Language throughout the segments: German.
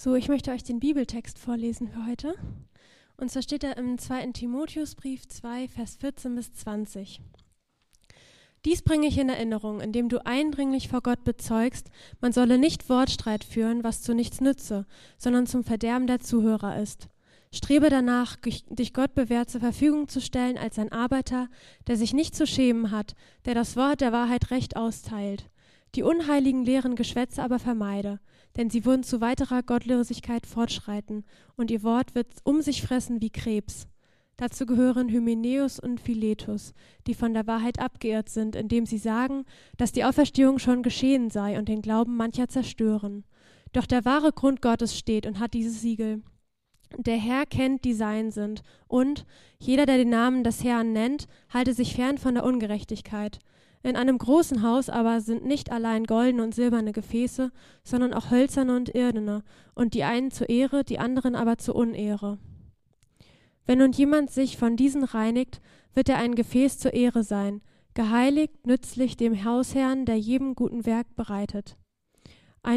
So, ich möchte euch den Bibeltext vorlesen für heute. Und zwar steht er im 2. Timotheusbrief 2, Vers 14 bis 20. Dies bringe ich in Erinnerung, indem du eindringlich vor Gott bezeugst, man solle nicht Wortstreit führen, was zu nichts nütze, sondern zum Verderben der Zuhörer ist. Strebe danach, dich Gott bewährt zur Verfügung zu stellen als ein Arbeiter, der sich nicht zu schämen hat, der das Wort der Wahrheit recht austeilt. Die unheiligen leeren Geschwätze aber vermeide, denn sie würden zu weiterer Gottlosigkeit fortschreiten, und ihr Wort wird um sich fressen wie Krebs. Dazu gehören Hymenäus und Philetus, die von der Wahrheit abgeirrt sind, indem sie sagen, dass die Auferstehung schon geschehen sei und den Glauben mancher zerstören. Doch der wahre Grund Gottes steht und hat dieses Siegel. Der Herr kennt, die sein sind, und jeder, der den Namen des Herrn nennt, halte sich fern von der Ungerechtigkeit. In einem großen Haus aber sind nicht allein goldene und silberne Gefäße, sondern auch hölzerne und irdene, und die einen zur Ehre, die anderen aber zur Unehre. Wenn nun jemand sich von diesen reinigt, wird er ein Gefäß zur Ehre sein, geheiligt, nützlich dem Hausherrn, der jedem guten Werk bereitet.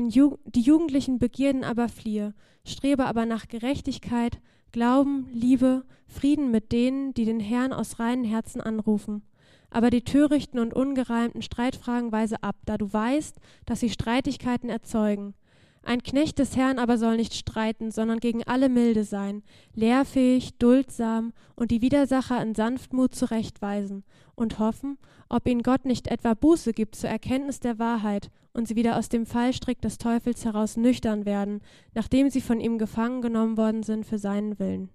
Ju die jugendlichen Begierden aber fliehe, strebe aber nach Gerechtigkeit, Glauben, Liebe, Frieden mit denen, die den Herrn aus reinen Herzen anrufen aber die törichten und ungereimten Streitfragen weise ab, da du weißt, dass sie Streitigkeiten erzeugen. Ein Knecht des Herrn aber soll nicht streiten, sondern gegen alle milde sein, lehrfähig, duldsam und die Widersacher in Sanftmut zurechtweisen und hoffen, ob ihnen Gott nicht etwa Buße gibt zur Erkenntnis der Wahrheit und sie wieder aus dem Fallstrick des Teufels heraus nüchtern werden, nachdem sie von ihm gefangen genommen worden sind für seinen Willen.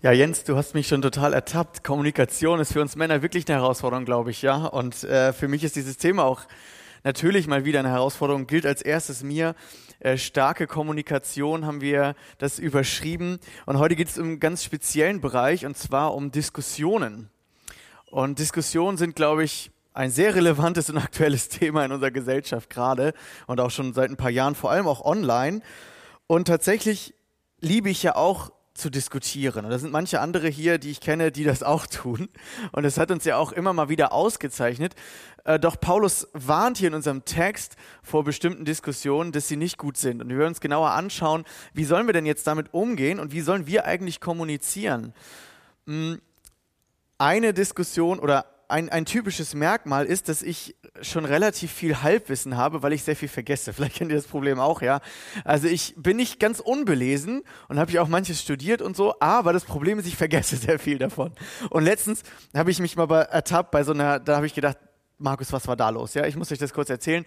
Ja, Jens, du hast mich schon total ertappt. Kommunikation ist für uns Männer wirklich eine Herausforderung, glaube ich, ja. Und äh, für mich ist dieses Thema auch natürlich mal wieder eine Herausforderung. Gilt als erstes mir äh, starke Kommunikation haben wir das überschrieben. Und heute geht es um einen ganz speziellen Bereich und zwar um Diskussionen. Und Diskussionen sind, glaube ich, ein sehr relevantes und aktuelles Thema in unserer Gesellschaft gerade und auch schon seit ein paar Jahren, vor allem auch online. Und tatsächlich liebe ich ja auch zu diskutieren. Und da sind manche andere hier, die ich kenne, die das auch tun. Und es hat uns ja auch immer mal wieder ausgezeichnet. Äh, doch Paulus warnt hier in unserem Text vor bestimmten Diskussionen, dass sie nicht gut sind. Und wir werden uns genauer anschauen, wie sollen wir denn jetzt damit umgehen und wie sollen wir eigentlich kommunizieren. Hm, eine Diskussion oder ein, ein typisches Merkmal ist, dass ich schon relativ viel Halbwissen habe, weil ich sehr viel vergesse. Vielleicht kennt ihr das Problem auch, ja. Also ich bin nicht ganz unbelesen und habe ja auch manches studiert und so, aber das Problem ist, ich vergesse sehr viel davon. Und letztens habe ich mich mal ertappt bei so einer, da habe ich gedacht, Markus, was war da los? Ja, ich muss euch das kurz erzählen.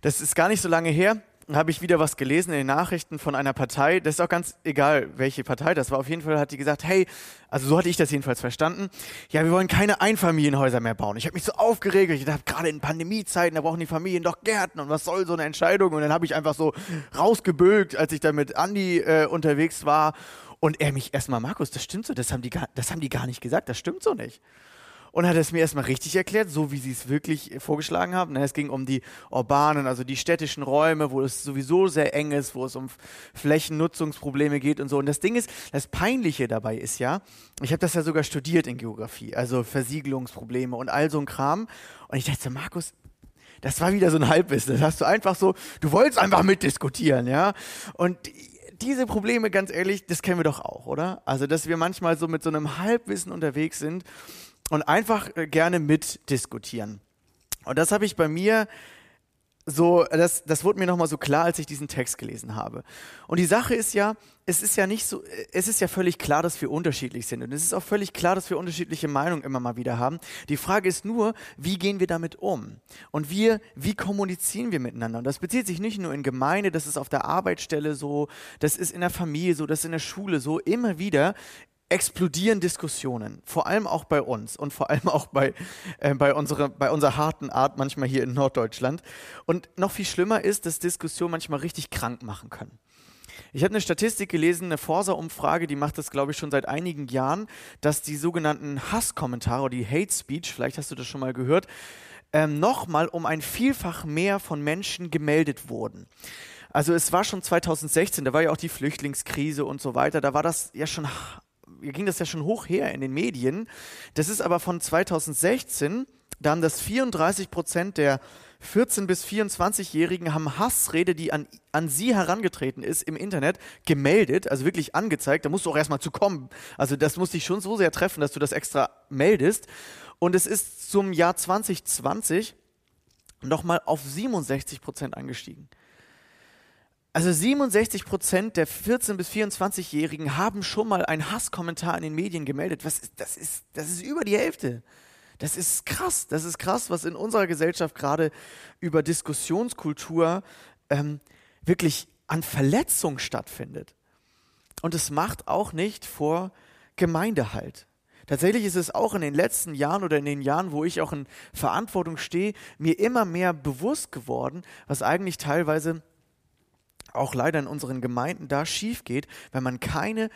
Das ist gar nicht so lange her habe ich wieder was gelesen in den Nachrichten von einer Partei. Das ist auch ganz egal, welche Partei das war. Auf jeden Fall hat die gesagt, hey, also so hatte ich das jedenfalls verstanden. Ja, wir wollen keine Einfamilienhäuser mehr bauen. Ich habe mich so aufgeregt. Ich dachte, gerade in Pandemiezeiten, da brauchen die Familien doch Gärten und was soll so eine Entscheidung? Und dann habe ich einfach so rausgebülgt, als ich da mit Andi äh, unterwegs war. Und er mich erstmal, Markus, das stimmt so, das haben, die gar, das haben die gar nicht gesagt, das stimmt so nicht und hat es mir erstmal richtig erklärt, so wie sie es wirklich vorgeschlagen haben. Es ging um die urbanen, also die städtischen Räume, wo es sowieso sehr eng ist, wo es um Flächennutzungsprobleme geht und so. Und das Ding ist, das Peinliche dabei ist ja, ich habe das ja sogar studiert in Geografie, also Versiegelungsprobleme und all so ein Kram. Und ich dachte, Markus, das war wieder so ein Halbwissen. Das hast du einfach so, du wolltest einfach mitdiskutieren, ja. Und diese Probleme, ganz ehrlich, das kennen wir doch auch, oder? Also, dass wir manchmal so mit so einem Halbwissen unterwegs sind und einfach äh, gerne mitdiskutieren. Und das habe ich bei mir so, das, das wurde mir nochmal so klar, als ich diesen Text gelesen habe. Und die Sache ist ja, es ist ja nicht so, es ist ja völlig klar, dass wir unterschiedlich sind. Und es ist auch völlig klar, dass wir unterschiedliche Meinungen immer mal wieder haben. Die Frage ist nur, wie gehen wir damit um? Und wir, wie kommunizieren wir miteinander? Und das bezieht sich nicht nur in Gemeinde, das ist auf der Arbeitsstelle so, das ist in der Familie so, das ist in der Schule so, immer wieder explodieren Diskussionen, vor allem auch bei uns und vor allem auch bei, äh, bei, unsere, bei unserer harten Art manchmal hier in Norddeutschland. Und noch viel schlimmer ist, dass Diskussionen manchmal richtig krank machen können. Ich habe eine Statistik gelesen, eine Forsa-Umfrage, die macht das, glaube ich, schon seit einigen Jahren, dass die sogenannten Hasskommentare oder die Hate Speech, vielleicht hast du das schon mal gehört, ähm, nochmal um ein Vielfach mehr von Menschen gemeldet wurden. Also es war schon 2016, da war ja auch die Flüchtlingskrise und so weiter, da war das ja schon ging das ja schon hoch her in den Medien. Das ist aber von 2016, da haben das 34 Prozent der 14 bis 24-Jährigen haben Hassrede, die an, an sie herangetreten ist, im Internet gemeldet, also wirklich angezeigt. Da musst du auch erstmal zu kommen. Also das muss dich schon so sehr treffen, dass du das extra meldest. Und es ist zum Jahr 2020 nochmal auf 67 Prozent angestiegen. Also 67 Prozent der 14- bis 24-Jährigen haben schon mal einen Hasskommentar in den Medien gemeldet. Was ist, das, ist, das ist über die Hälfte. Das ist krass. Das ist krass, was in unserer Gesellschaft gerade über Diskussionskultur ähm, wirklich an Verletzung stattfindet. Und es macht auch nicht vor Gemeindehalt. Tatsächlich ist es auch in den letzten Jahren oder in den Jahren, wo ich auch in Verantwortung stehe, mir immer mehr bewusst geworden, was eigentlich teilweise auch leider in unseren Gemeinden da schief geht, wenn man keine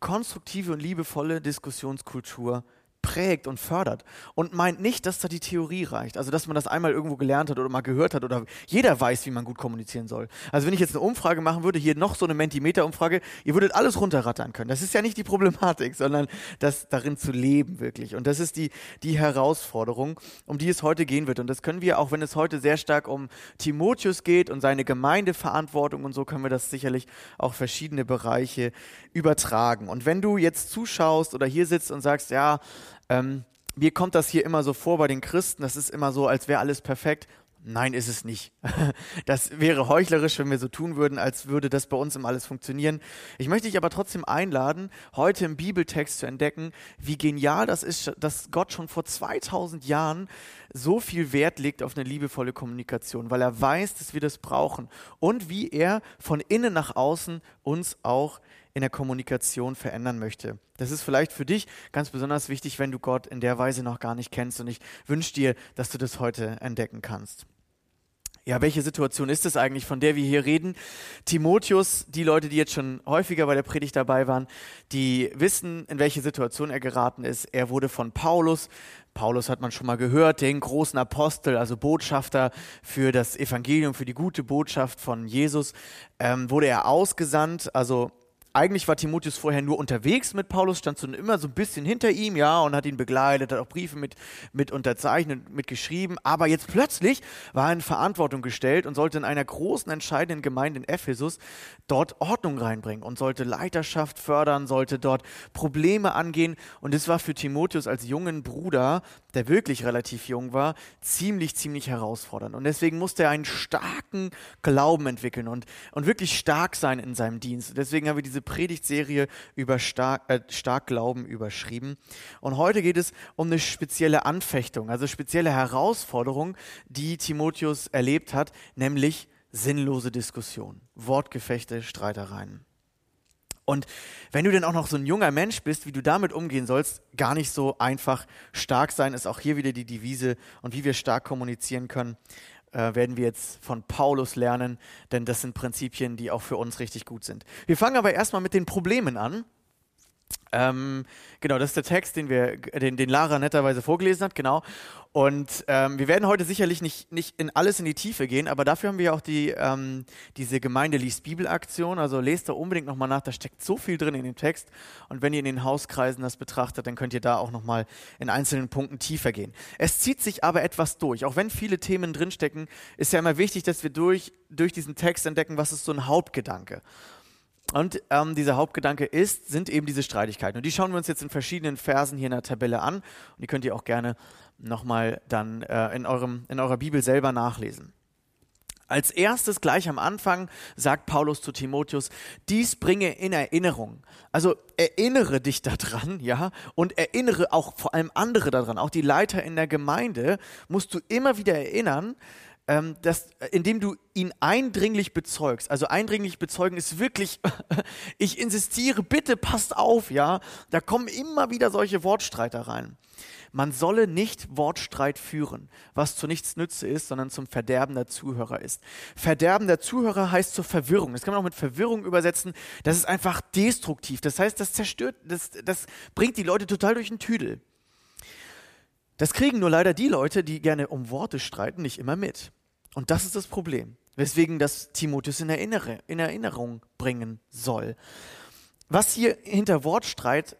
konstruktive und liebevolle Diskussionskultur prägt und fördert und meint nicht, dass da die Theorie reicht. Also, dass man das einmal irgendwo gelernt hat oder mal gehört hat oder jeder weiß, wie man gut kommunizieren soll. Also, wenn ich jetzt eine Umfrage machen würde, hier noch so eine Mentimeter-Umfrage, ihr würdet alles runterrattern können. Das ist ja nicht die Problematik, sondern das darin zu leben wirklich. Und das ist die, die Herausforderung, um die es heute gehen wird. Und das können wir, auch wenn es heute sehr stark um Timotheus geht und seine Gemeindeverantwortung und so, können wir das sicherlich auch verschiedene Bereiche übertragen. Und wenn du jetzt zuschaust oder hier sitzt und sagst, ja, ähm, mir kommt das hier immer so vor bei den Christen, das ist immer so, als wäre alles perfekt. Nein, ist es nicht. Das wäre heuchlerisch, wenn wir so tun würden, als würde das bei uns immer alles funktionieren. Ich möchte dich aber trotzdem einladen, heute im Bibeltext zu entdecken, wie genial das ist, dass Gott schon vor 2000 Jahren so viel Wert legt auf eine liebevolle Kommunikation, weil er weiß, dass wir das brauchen und wie er von innen nach außen uns auch in der Kommunikation verändern möchte. Das ist vielleicht für dich ganz besonders wichtig, wenn du Gott in der Weise noch gar nicht kennst. Und ich wünsche dir, dass du das heute entdecken kannst. Ja, welche Situation ist es eigentlich, von der wir hier reden? Timotheus, die Leute, die jetzt schon häufiger bei der Predigt dabei waren, die wissen, in welche Situation er geraten ist. Er wurde von Paulus, Paulus hat man schon mal gehört, den großen Apostel, also Botschafter für das Evangelium, für die gute Botschaft von Jesus, ähm, wurde er ausgesandt, also eigentlich war Timotheus vorher nur unterwegs mit Paulus, stand so immer so ein bisschen hinter ihm, ja, und hat ihn begleitet, hat auch Briefe mit, mit unterzeichnet, mit geschrieben. Aber jetzt plötzlich war er in Verantwortung gestellt und sollte in einer großen, entscheidenden Gemeinde in Ephesus dort Ordnung reinbringen und sollte Leiterschaft fördern, sollte dort Probleme angehen. Und das war für Timotheus als jungen Bruder, der wirklich relativ jung war, ziemlich, ziemlich herausfordernd. Und deswegen musste er einen starken Glauben entwickeln und, und wirklich stark sein in seinem Dienst. Deswegen haben wir diese Predigtserie über stark, äh, stark Glauben überschrieben. Und heute geht es um eine spezielle Anfechtung, also spezielle Herausforderung, die Timotheus erlebt hat, nämlich sinnlose Diskussionen, Wortgefechte, Streitereien. Und wenn du denn auch noch so ein junger Mensch bist, wie du damit umgehen sollst, gar nicht so einfach stark sein, ist auch hier wieder die Devise und wie wir stark kommunizieren können äh, werden wir jetzt von Paulus lernen, denn das sind Prinzipien, die auch für uns richtig gut sind. Wir fangen aber erstmal mit den Problemen an. Ähm, genau, das ist der Text, den, wir, den, den Lara netterweise vorgelesen hat, genau. Und ähm, wir werden heute sicherlich nicht, nicht in alles in die Tiefe gehen, aber dafür haben wir auch die, ähm, diese Gemeinde liest Bibel-Aktion. Also lest da unbedingt nochmal nach, da steckt so viel drin in dem Text. Und wenn ihr in den Hauskreisen das betrachtet, dann könnt ihr da auch nochmal in einzelnen Punkten tiefer gehen. Es zieht sich aber etwas durch. Auch wenn viele Themen drinstecken, ist ja immer wichtig, dass wir durch, durch diesen Text entdecken, was ist so ein Hauptgedanke. Und ähm, dieser Hauptgedanke ist, sind eben diese Streitigkeiten. Und die schauen wir uns jetzt in verschiedenen Versen hier in der Tabelle an. Und die könnt ihr auch gerne nochmal dann äh, in, eurem, in eurer Bibel selber nachlesen. Als erstes gleich am Anfang sagt Paulus zu Timotheus, dies bringe in Erinnerung. Also erinnere dich daran, ja, und erinnere auch vor allem andere daran. Auch die Leiter in der Gemeinde musst du immer wieder erinnern, ähm, dass, indem du ihn eindringlich bezeugst. Also eindringlich bezeugen ist wirklich, ich insistiere, bitte passt auf, ja. Da kommen immer wieder solche Wortstreitereien. Man solle nicht Wortstreit führen, was zu nichts Nütze ist, sondern zum Verderben der Zuhörer ist. Verderben der Zuhörer heißt zur Verwirrung. Das kann man auch mit Verwirrung übersetzen. Das ist einfach destruktiv. Das heißt, das zerstört, das, das bringt die Leute total durch den Tüdel. Das kriegen nur leider die Leute, die gerne um Worte streiten, nicht immer mit. Und das ist das Problem, weswegen das Timotheus in, Erinnere, in Erinnerung bringen soll. Was hier hinter Wortstreit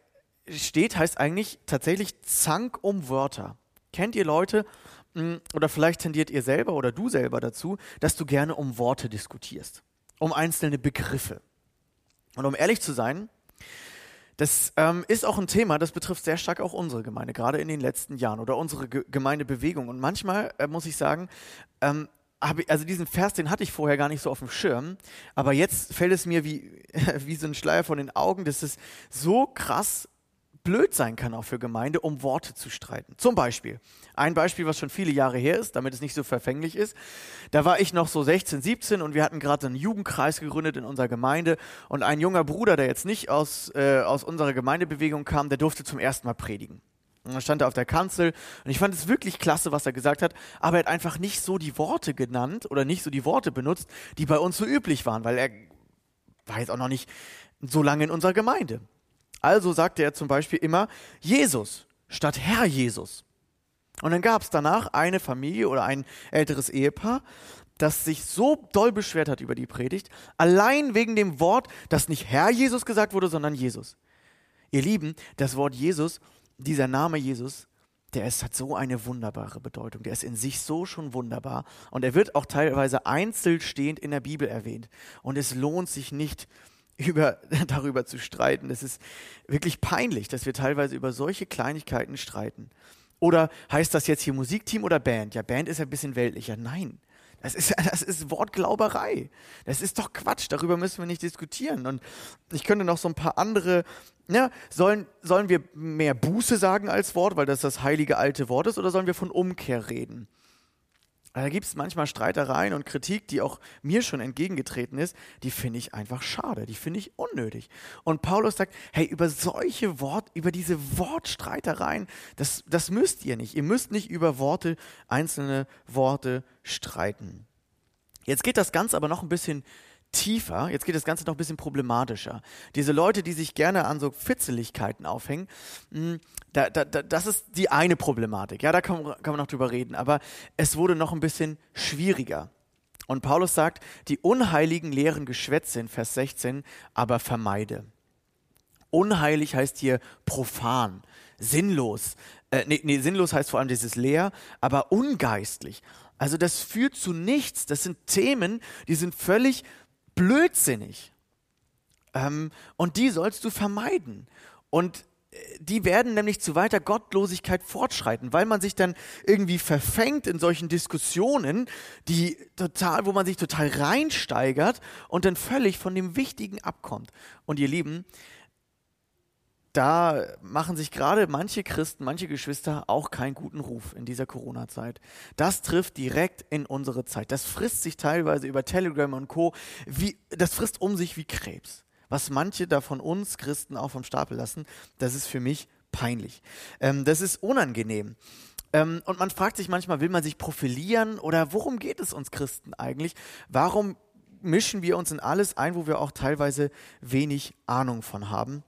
steht, heißt eigentlich tatsächlich Zank um Wörter. Kennt ihr Leute, mm, oder vielleicht tendiert ihr selber oder du selber dazu, dass du gerne um Worte diskutierst, um einzelne Begriffe. Und um ehrlich zu sein, das ähm, ist auch ein Thema, das betrifft sehr stark auch unsere Gemeinde, gerade in den letzten Jahren oder unsere Ge Gemeindebewegung. Und manchmal äh, muss ich sagen, ähm, ich, also diesen Vers, den hatte ich vorher gar nicht so auf dem Schirm, aber jetzt fällt es mir wie, wie so ein Schleier von den Augen, dass es so krass blöd sein kann auch für Gemeinde, um Worte zu streiten. Zum Beispiel, ein Beispiel, was schon viele Jahre her ist, damit es nicht so verfänglich ist. Da war ich noch so 16, 17 und wir hatten gerade einen Jugendkreis gegründet in unserer Gemeinde und ein junger Bruder, der jetzt nicht aus, äh, aus unserer Gemeindebewegung kam, der durfte zum ersten Mal predigen. Und dann stand er auf der Kanzel und ich fand es wirklich klasse, was er gesagt hat, aber er hat einfach nicht so die Worte genannt oder nicht so die Worte benutzt, die bei uns so üblich waren, weil er war jetzt auch noch nicht so lange in unserer Gemeinde. Also sagte er zum Beispiel immer Jesus statt Herr Jesus. Und dann gab es danach eine Familie oder ein älteres Ehepaar, das sich so doll beschwert hat über die Predigt, allein wegen dem Wort, dass nicht Herr Jesus gesagt wurde, sondern Jesus. Ihr Lieben, das Wort Jesus, dieser Name Jesus, der ist, hat so eine wunderbare Bedeutung. Der ist in sich so schon wunderbar. Und er wird auch teilweise einzeln stehend in der Bibel erwähnt. Und es lohnt sich nicht, über, darüber zu streiten. Es ist wirklich peinlich, dass wir teilweise über solche Kleinigkeiten streiten. Oder heißt das jetzt hier Musikteam oder Band? Ja, Band ist ein bisschen weltlicher. Nein, das ist, das ist Wortglauberei. Das ist doch Quatsch, darüber müssen wir nicht diskutieren. Und ich könnte noch so ein paar andere, ja, sollen, sollen wir mehr Buße sagen als Wort, weil das das heilige alte Wort ist, oder sollen wir von Umkehr reden? Da gibt es manchmal Streitereien und Kritik, die auch mir schon entgegengetreten ist, die finde ich einfach schade, die finde ich unnötig. Und Paulus sagt, hey, über solche Wort, über diese Wortstreitereien, das, das müsst ihr nicht. Ihr müsst nicht über Worte, einzelne Worte streiten. Jetzt geht das Ganze aber noch ein bisschen tiefer, jetzt geht das Ganze noch ein bisschen problematischer. Diese Leute, die sich gerne an so Fitzeligkeiten aufhängen, hm, da, da, da, das ist die eine Problematik. Ja, da kann, kann man noch drüber reden. Aber es wurde noch ein bisschen schwieriger. Und Paulus sagt, die unheiligen leeren Geschwätze in Vers 16, aber vermeide. Unheilig heißt hier profan, sinnlos. Äh, nee, nee, sinnlos heißt vor allem dieses leer, aber ungeistlich. Also das führt zu nichts. Das sind Themen, die sind völlig blödsinnig. Ähm, und die sollst du vermeiden. Und äh, die werden nämlich zu weiter Gottlosigkeit fortschreiten, weil man sich dann irgendwie verfängt in solchen Diskussionen, die total, wo man sich total reinsteigert und dann völlig von dem Wichtigen abkommt. Und ihr Lieben, da machen sich gerade manche Christen, manche Geschwister auch keinen guten Ruf in dieser Corona-Zeit. Das trifft direkt in unsere Zeit. Das frisst sich teilweise über Telegram und Co. Wie, das frisst um sich wie Krebs. Was manche da von uns Christen auch vom Stapel lassen, das ist für mich peinlich. Ähm, das ist unangenehm. Ähm, und man fragt sich manchmal, will man sich profilieren oder worum geht es uns Christen eigentlich? Warum mischen wir uns in alles ein, wo wir auch teilweise wenig Ahnung von haben?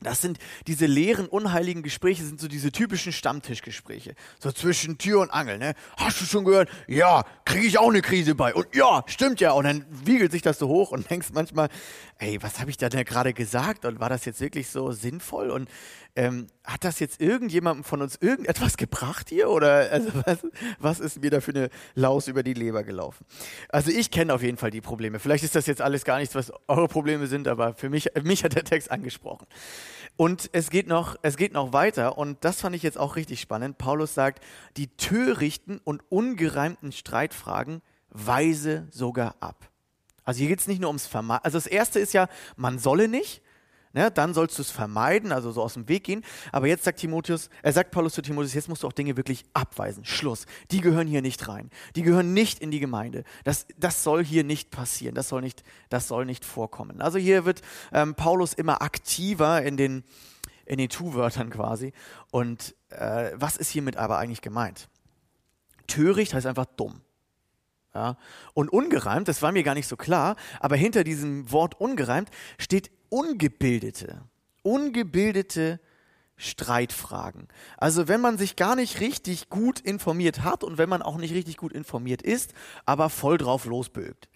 Das sind diese leeren, unheiligen Gespräche, sind so diese typischen Stammtischgespräche. So zwischen Tür und Angel, ne? Hast du schon gehört? Ja, kriege ich auch eine Krise bei. Und ja, stimmt ja. Und dann wiegelt sich das so hoch und denkst manchmal, ey, was habe ich da denn gerade gesagt? Und war das jetzt wirklich so sinnvoll? Und ähm, hat das jetzt irgendjemandem von uns irgendetwas gebracht hier? Oder also was, was ist mir da für eine Laus über die Leber gelaufen? Also ich kenne auf jeden Fall die Probleme. Vielleicht ist das jetzt alles gar nichts, was eure Probleme sind, aber für mich, mich hat der Text angesprochen. Und es geht noch, es geht noch weiter und das fand ich jetzt auch richtig spannend. Paulus sagt, die törichten und ungereimten Streitfragen weise sogar ab. Also hier geht es nicht nur ums Vermeiden. Also das erste ist ja, man solle nicht ne, dann sollst du es vermeiden, also so aus dem Weg gehen. Aber jetzt sagt Timotheus, er sagt Paulus zu Timotheus, jetzt musst du auch Dinge wirklich abweisen. Schluss. Die gehören hier nicht rein. Die gehören nicht in die Gemeinde. Das, das soll hier nicht passieren. Das soll nicht, das soll nicht vorkommen. Also hier wird ähm, Paulus immer aktiver in den, in den Tu-Wörtern quasi. Und äh, was ist hiermit aber eigentlich gemeint? Töricht heißt einfach dumm. Ja? Und ungereimt, das war mir gar nicht so klar, aber hinter diesem Wort ungereimt steht Ungebildete. Ungebildete Streitfragen. Also wenn man sich gar nicht richtig gut informiert hat und wenn man auch nicht richtig gut informiert ist, aber voll drauf losbögt.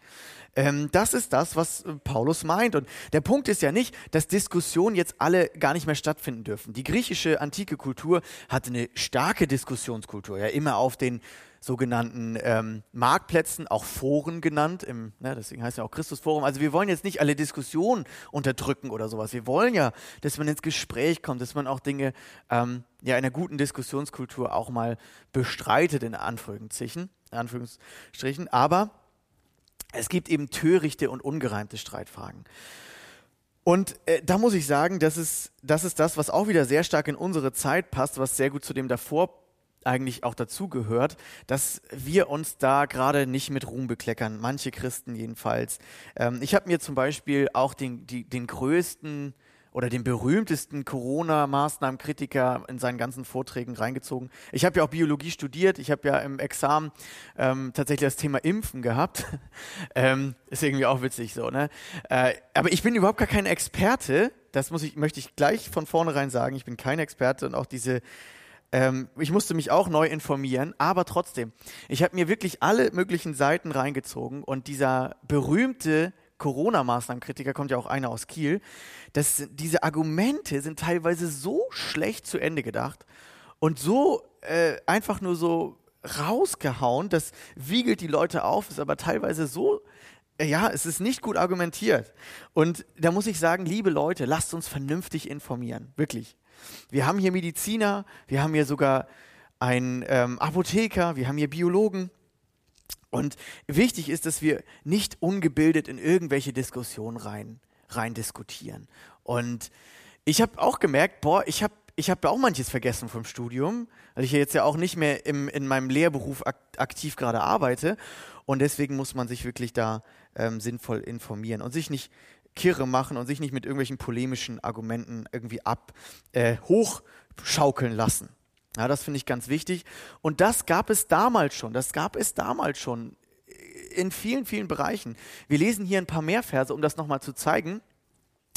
Ähm, das ist das, was äh, Paulus meint. Und der Punkt ist ja nicht, dass Diskussionen jetzt alle gar nicht mehr stattfinden dürfen. Die griechische antike Kultur hatte eine starke Diskussionskultur, ja immer auf den sogenannten ähm, Marktplätzen, auch Foren genannt, im, ne, deswegen heißt ja auch Christusforum. Also wir wollen jetzt nicht alle Diskussionen unterdrücken oder sowas. Wir wollen ja, dass man ins Gespräch kommt, dass man auch Dinge ähm, ja in einer guten Diskussionskultur auch mal bestreitet, in Anführungsstrichen. Aber es gibt eben törichte und ungereimte Streitfragen. Und äh, da muss ich sagen, das ist, das ist das, was auch wieder sehr stark in unsere Zeit passt, was sehr gut zu dem davor eigentlich auch dazugehört, dass wir uns da gerade nicht mit Ruhm bekleckern, manche Christen jedenfalls. Ähm, ich habe mir zum Beispiel auch den, die, den größten oder den berühmtesten Corona-Maßnahmenkritiker in seinen ganzen Vorträgen reingezogen. Ich habe ja auch Biologie studiert, ich habe ja im Examen ähm, tatsächlich das Thema Impfen gehabt. ähm, ist irgendwie auch witzig so, ne? Äh, aber ich bin überhaupt gar kein Experte, das muss ich, möchte ich gleich von vornherein sagen, ich bin kein Experte und auch diese ähm, ich musste mich auch neu informieren, aber trotzdem, ich habe mir wirklich alle möglichen Seiten reingezogen und dieser berühmte Corona-Maßnahmenkritiker, kommt ja auch einer aus Kiel, dass diese Argumente sind teilweise so schlecht zu Ende gedacht und so äh, einfach nur so rausgehauen, das wiegelt die Leute auf, ist aber teilweise so äh, ja, es ist nicht gut argumentiert. Und da muss ich sagen, liebe Leute, lasst uns vernünftig informieren. Wirklich. Wir haben hier Mediziner, wir haben hier sogar einen ähm, Apotheker, wir haben hier Biologen. Und wichtig ist, dass wir nicht ungebildet in irgendwelche Diskussionen rein, rein diskutieren. Und ich habe auch gemerkt, boah, ich habe ich hab auch manches vergessen vom Studium, weil ich jetzt ja auch nicht mehr im, in meinem Lehrberuf ak aktiv gerade arbeite. Und deswegen muss man sich wirklich da ähm, sinnvoll informieren und sich nicht kirre machen und sich nicht mit irgendwelchen polemischen Argumenten irgendwie ab äh, hochschaukeln lassen. Ja, das finde ich ganz wichtig. Und das gab es damals schon. Das gab es damals schon in vielen, vielen Bereichen. Wir lesen hier ein paar mehr Verse, um das nochmal zu zeigen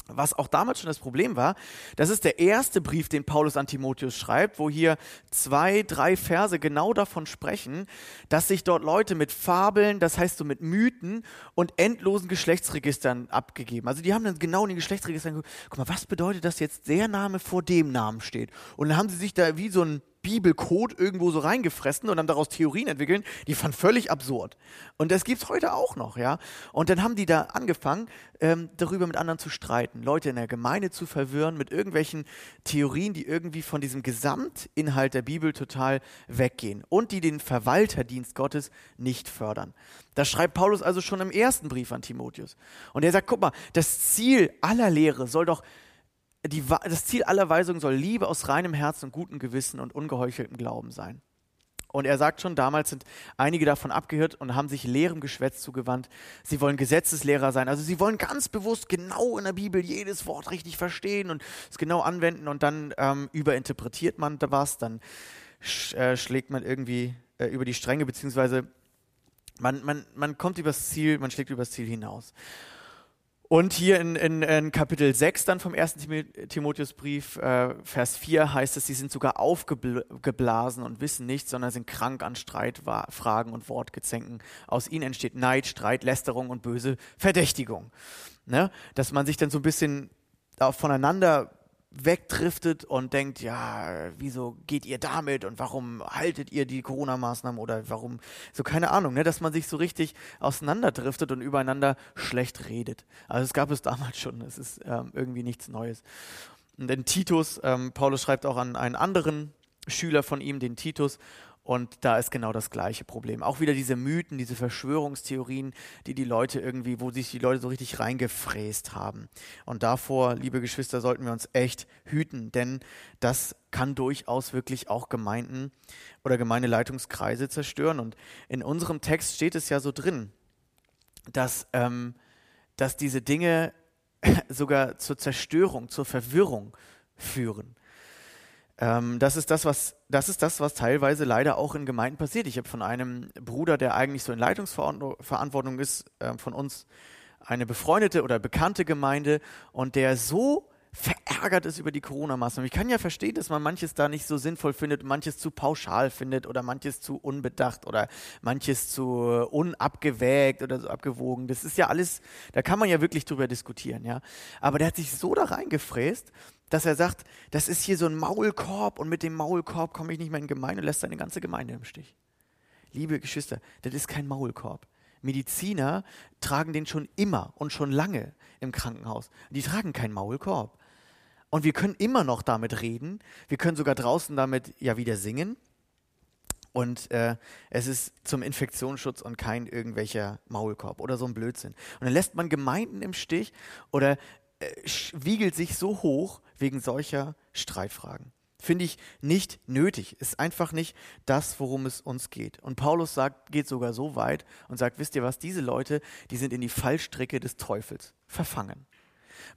was auch damals schon das Problem war, das ist der erste Brief, den Paulus an Timotheus schreibt, wo hier zwei, drei Verse genau davon sprechen, dass sich dort Leute mit Fabeln, das heißt so mit Mythen und endlosen Geschlechtsregistern abgegeben. Also die haben dann genau in den Geschlechtsregistern geguckt, guck mal, was bedeutet das jetzt, der Name vor dem Namen steht? Und dann haben sie sich da wie so ein Bibelcode irgendwo so reingefressen und dann daraus Theorien entwickeln, die fand völlig absurd. Und das gibt es heute auch noch, ja. Und dann haben die da angefangen, ähm, darüber mit anderen zu streiten, Leute in der Gemeinde zu verwirren mit irgendwelchen Theorien, die irgendwie von diesem Gesamtinhalt der Bibel total weggehen und die den Verwalterdienst Gottes nicht fördern. Das schreibt Paulus also schon im ersten Brief an Timotheus. Und er sagt, guck mal, das Ziel aller Lehre soll doch die, das Ziel aller Weisungen soll Liebe aus reinem Herzen und gutem Gewissen und ungeheucheltem Glauben sein. Und er sagt schon, damals sind einige davon abgehört und haben sich leerem Geschwätz zugewandt. Sie wollen Gesetzeslehrer sein. Also sie wollen ganz bewusst genau in der Bibel jedes Wort richtig verstehen und es genau anwenden und dann ähm, überinterpretiert man da was, dann sch, äh, schlägt man irgendwie äh, über die Stränge, beziehungsweise man, man, man kommt übers Ziel, man schlägt übers Ziel hinaus. Und hier in, in, in, Kapitel 6 dann vom ersten Timotheusbrief, äh, Vers 4 heißt es, sie sind sogar aufgeblasen und wissen nichts, sondern sind krank an Streitfragen und Wortgezänken. Aus ihnen entsteht Neid, Streit, Lästerung und böse Verdächtigung. Ne? Dass man sich dann so ein bisschen voneinander wegdriftet und denkt, ja, wieso geht ihr damit und warum haltet ihr die Corona-Maßnahmen oder warum, so keine Ahnung, ne, dass man sich so richtig auseinanderdriftet und übereinander schlecht redet. Also es gab es damals schon, es ist ähm, irgendwie nichts Neues. Und in Titus, ähm, Paulus schreibt auch an einen anderen Schüler von ihm, den Titus, und da ist genau das gleiche Problem. Auch wieder diese Mythen, diese Verschwörungstheorien, die die Leute irgendwie, wo sich die Leute so richtig reingefräst haben. Und davor, liebe Geschwister, sollten wir uns echt hüten, denn das kann durchaus wirklich auch Gemeinden oder Gemeindeleitungskreise zerstören. Und in unserem Text steht es ja so drin, dass, ähm, dass diese Dinge sogar zur Zerstörung, zur Verwirrung führen. Ähm, das, ist das, was, das ist das, was teilweise leider auch in Gemeinden passiert. Ich habe von einem Bruder, der eigentlich so in Leitungsverantwortung ist, äh, von uns eine befreundete oder bekannte Gemeinde und der so verärgert ist über die Corona-Maßnahmen. Ich kann ja verstehen, dass man manches da nicht so sinnvoll findet, manches zu pauschal findet oder manches zu unbedacht oder manches zu unabgewägt oder so abgewogen. Das ist ja alles, da kann man ja wirklich drüber diskutieren, ja. Aber der hat sich so da reingefräst, dass er sagt, das ist hier so ein Maulkorb und mit dem Maulkorb komme ich nicht mehr in Gemeinde und lässt seine ganze Gemeinde im Stich. Liebe Geschwister, das ist kein Maulkorb. Mediziner tragen den schon immer und schon lange im Krankenhaus. Die tragen keinen Maulkorb. Und wir können immer noch damit reden. Wir können sogar draußen damit ja wieder singen. Und äh, es ist zum Infektionsschutz und kein irgendwelcher Maulkorb oder so ein Blödsinn. Und dann lässt man Gemeinden im Stich oder äh, wiegelt sich so hoch wegen solcher Streitfragen. Finde ich nicht nötig. Ist einfach nicht das, worum es uns geht. Und Paulus sagt, geht sogar so weit und sagt, wisst ihr was, diese Leute, die sind in die Fallstricke des Teufels verfangen.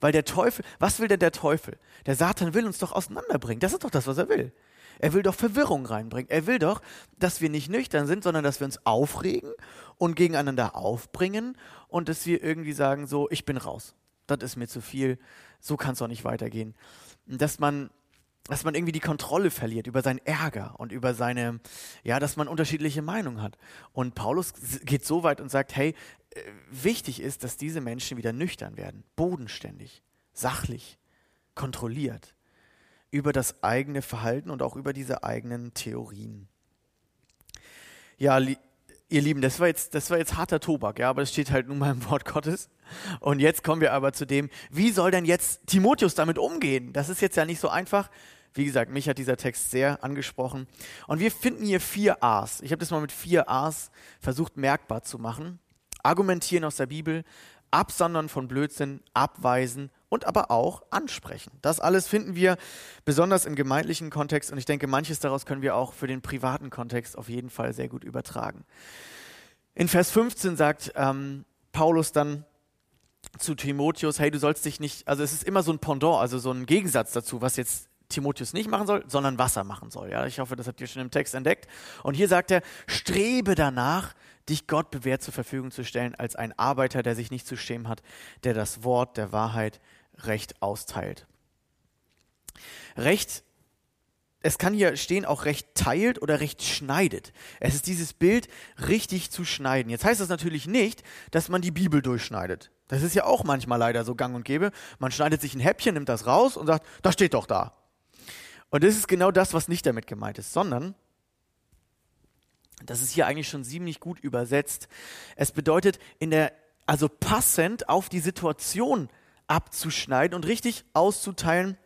Weil der Teufel, was will denn der Teufel? Der Satan will uns doch auseinanderbringen. Das ist doch das, was er will. Er will doch Verwirrung reinbringen. Er will doch, dass wir nicht nüchtern sind, sondern dass wir uns aufregen und gegeneinander aufbringen und dass wir irgendwie sagen, so, ich bin raus. Das ist mir zu viel. So kann es doch nicht weitergehen. Dass man dass man irgendwie die Kontrolle verliert über seinen Ärger und über seine, ja, dass man unterschiedliche Meinungen hat. Und Paulus geht so weit und sagt, hey, äh, wichtig ist, dass diese Menschen wieder nüchtern werden, bodenständig, sachlich, kontrolliert über das eigene Verhalten und auch über diese eigenen Theorien. Ja, ihr Lieben, das war jetzt, das war jetzt harter Tobak, ja, aber das steht halt nun mal im Wort Gottes. Und jetzt kommen wir aber zu dem, wie soll denn jetzt Timotheus damit umgehen? Das ist jetzt ja nicht so einfach. Wie gesagt, mich hat dieser Text sehr angesprochen. Und wir finden hier vier A's. Ich habe das mal mit vier A's versucht merkbar zu machen. Argumentieren aus der Bibel, absondern von Blödsinn, abweisen und aber auch ansprechen. Das alles finden wir besonders im gemeindlichen Kontext und ich denke, manches daraus können wir auch für den privaten Kontext auf jeden Fall sehr gut übertragen. In Vers 15 sagt ähm, Paulus dann zu Timotheus, hey, du sollst dich nicht, also es ist immer so ein Pendant, also so ein Gegensatz dazu, was jetzt Timotheus nicht machen soll, sondern Wasser machen soll. Ja, ich hoffe, das habt ihr schon im Text entdeckt. Und hier sagt er, strebe danach, dich Gott bewährt zur Verfügung zu stellen als ein Arbeiter, der sich nicht zu schämen hat, der das Wort der Wahrheit Recht austeilt. Recht, es kann hier stehen auch Recht teilt oder Recht schneidet. Es ist dieses Bild, richtig zu schneiden. Jetzt heißt das natürlich nicht, dass man die Bibel durchschneidet. Das ist ja auch manchmal leider so gang und gäbe. Man schneidet sich ein Häppchen, nimmt das raus und sagt, das steht doch da. Und das ist genau das, was nicht damit gemeint ist, sondern das ist hier eigentlich schon ziemlich gut übersetzt. Es bedeutet in der also passend auf die Situation abzuschneiden und richtig auszuteilen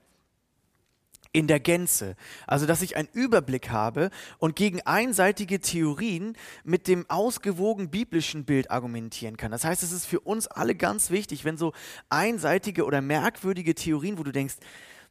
in der Gänze. Also, dass ich einen Überblick habe und gegen einseitige Theorien mit dem ausgewogen biblischen Bild argumentieren kann. Das heißt, es ist für uns alle ganz wichtig, wenn so einseitige oder merkwürdige Theorien, wo du denkst,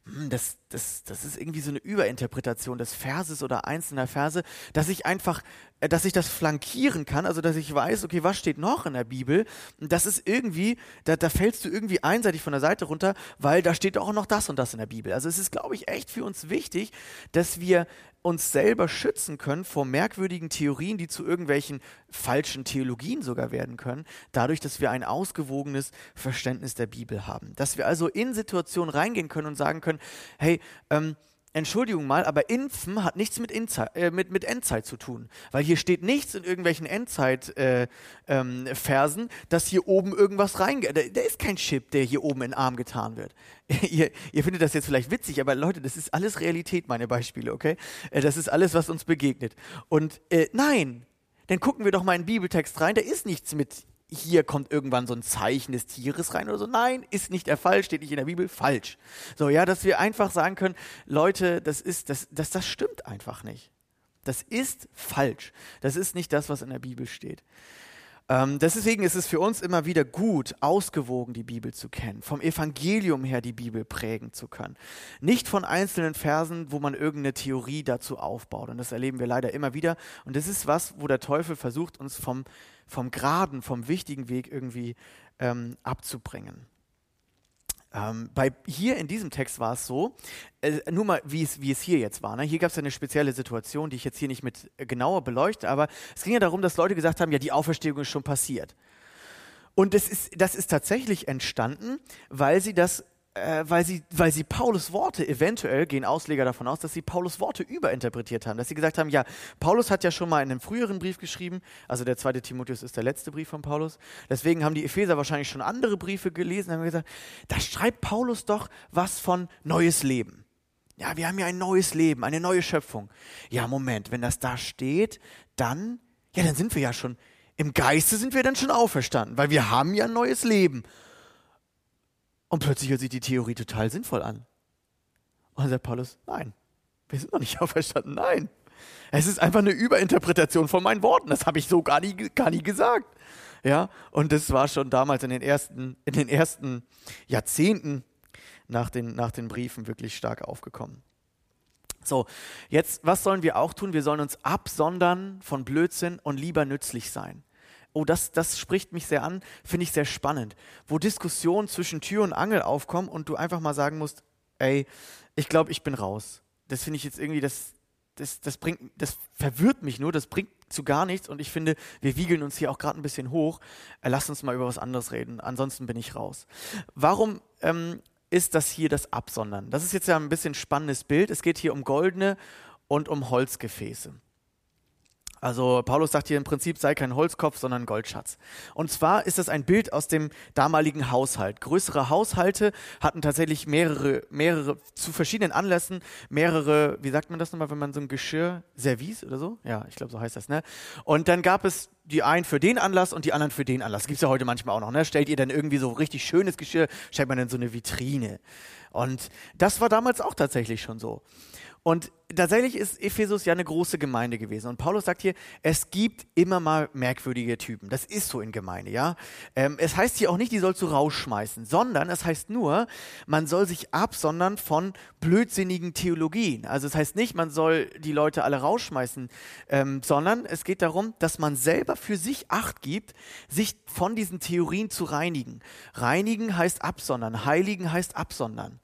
das, das, das ist irgendwie so eine Überinterpretation des Verses oder einzelner Verse, dass ich einfach, äh, dass ich das flankieren kann, also dass ich weiß, okay, was steht noch in der Bibel? Das ist irgendwie, da, da fällst du irgendwie einseitig von der Seite runter, weil da steht auch noch das und das in der Bibel. Also es ist, glaube ich, echt für uns wichtig, dass wir uns selber schützen können vor merkwürdigen Theorien, die zu irgendwelchen falschen Theologien sogar werden können, dadurch, dass wir ein ausgewogenes Verständnis der Bibel haben. Dass wir also in Situationen reingehen können und sagen können, hey, ähm, Entschuldigung mal, aber Impfen hat nichts mit, Inzeit, äh, mit, mit Endzeit zu tun. Weil hier steht nichts in irgendwelchen Endzeit-Versen, äh, ähm, dass hier oben irgendwas reingeht. Da, da, ist kein Chip, der hier oben in den Arm getan wird. ihr, ihr, findet das jetzt vielleicht witzig, aber Leute, das ist alles Realität, meine Beispiele, okay? Äh, das ist alles, was uns begegnet. Und äh, nein, dann gucken wir doch mal in den Bibeltext rein, da ist nichts mit hier kommt irgendwann so ein Zeichen des Tieres rein oder so. Nein, ist nicht der Fall, steht nicht in der Bibel, falsch. So, ja, dass wir einfach sagen können, Leute, das ist, das, das, das stimmt einfach nicht. Das ist falsch. Das ist nicht das, was in der Bibel steht. Ähm, deswegen ist es für uns immer wieder gut, ausgewogen die Bibel zu kennen, vom Evangelium her die Bibel prägen zu können. Nicht von einzelnen Versen, wo man irgendeine Theorie dazu aufbaut. Und das erleben wir leider immer wieder. Und das ist was, wo der Teufel versucht, uns vom vom geraden, vom wichtigen Weg irgendwie ähm, abzubringen. Ähm, bei, hier in diesem Text war es so, äh, nur mal wie es, wie es hier jetzt war. Ne? Hier gab es eine spezielle Situation, die ich jetzt hier nicht mit äh, genauer beleuchte, aber es ging ja darum, dass Leute gesagt haben, ja, die Auferstehung ist schon passiert. Und das ist, das ist tatsächlich entstanden, weil sie das äh, weil, sie, weil sie Paulus Worte, eventuell gehen Ausleger davon aus, dass sie Paulus Worte überinterpretiert haben. Dass sie gesagt haben, ja, Paulus hat ja schon mal in einem früheren Brief geschrieben, also der zweite Timotheus ist der letzte Brief von Paulus. Deswegen haben die Epheser wahrscheinlich schon andere Briefe gelesen haben gesagt, da schreibt Paulus doch was von neues Leben. Ja, wir haben ja ein neues Leben, eine neue Schöpfung. Ja, Moment, wenn das da steht, dann, ja, dann sind wir ja schon, im Geiste sind wir dann schon auferstanden, weil wir haben ja ein neues Leben. Und plötzlich hört sich die Theorie total sinnvoll an. Und dann sagt Paulus, nein, wir sind noch nicht auferstanden, nein. Es ist einfach eine Überinterpretation von meinen Worten. Das habe ich so gar nie, gar nie gesagt. Ja, und das war schon damals in den ersten, in den ersten Jahrzehnten nach den, nach den Briefen wirklich stark aufgekommen. So, jetzt, was sollen wir auch tun? Wir sollen uns absondern von Blödsinn und lieber nützlich sein oh, das, das spricht mich sehr an, finde ich sehr spannend, wo Diskussionen zwischen Tür und Angel aufkommen und du einfach mal sagen musst, ey, ich glaube, ich bin raus. Das finde ich jetzt irgendwie, das, das, das bringt, das verwirrt mich nur, das bringt zu gar nichts und ich finde, wir wiegeln uns hier auch gerade ein bisschen hoch. Äh, lass uns mal über was anderes reden, ansonsten bin ich raus. Warum ähm, ist das hier das Absondern? Das ist jetzt ja ein bisschen spannendes Bild. Es geht hier um goldene und um Holzgefäße. Also Paulus sagt hier im Prinzip, sei kein Holzkopf, sondern Goldschatz. Und zwar ist das ein Bild aus dem damaligen Haushalt. Größere Haushalte hatten tatsächlich mehrere, mehrere, zu verschiedenen Anlässen, mehrere, wie sagt man das nochmal, wenn man so ein Geschirr, Service oder so? Ja, ich glaube, so heißt das, ne? Und dann gab es die einen für den Anlass und die anderen für den Anlass. Gibt's ja heute manchmal auch noch, ne? Stellt ihr dann irgendwie so richtig schönes Geschirr, stellt man dann so eine Vitrine. Und das war damals auch tatsächlich schon so. Und tatsächlich ist Ephesus ja eine große Gemeinde gewesen. Und Paulus sagt hier, es gibt immer mal merkwürdige Typen. Das ist so in Gemeinde, ja. Ähm, es heißt hier auch nicht, die sollst du rausschmeißen, sondern es heißt nur, man soll sich absondern von blödsinnigen Theologien. Also es heißt nicht, man soll die Leute alle rausschmeißen, ähm, sondern es geht darum, dass man selber für sich Acht gibt, sich von diesen Theorien zu reinigen. Reinigen heißt absondern, heiligen heißt absondern.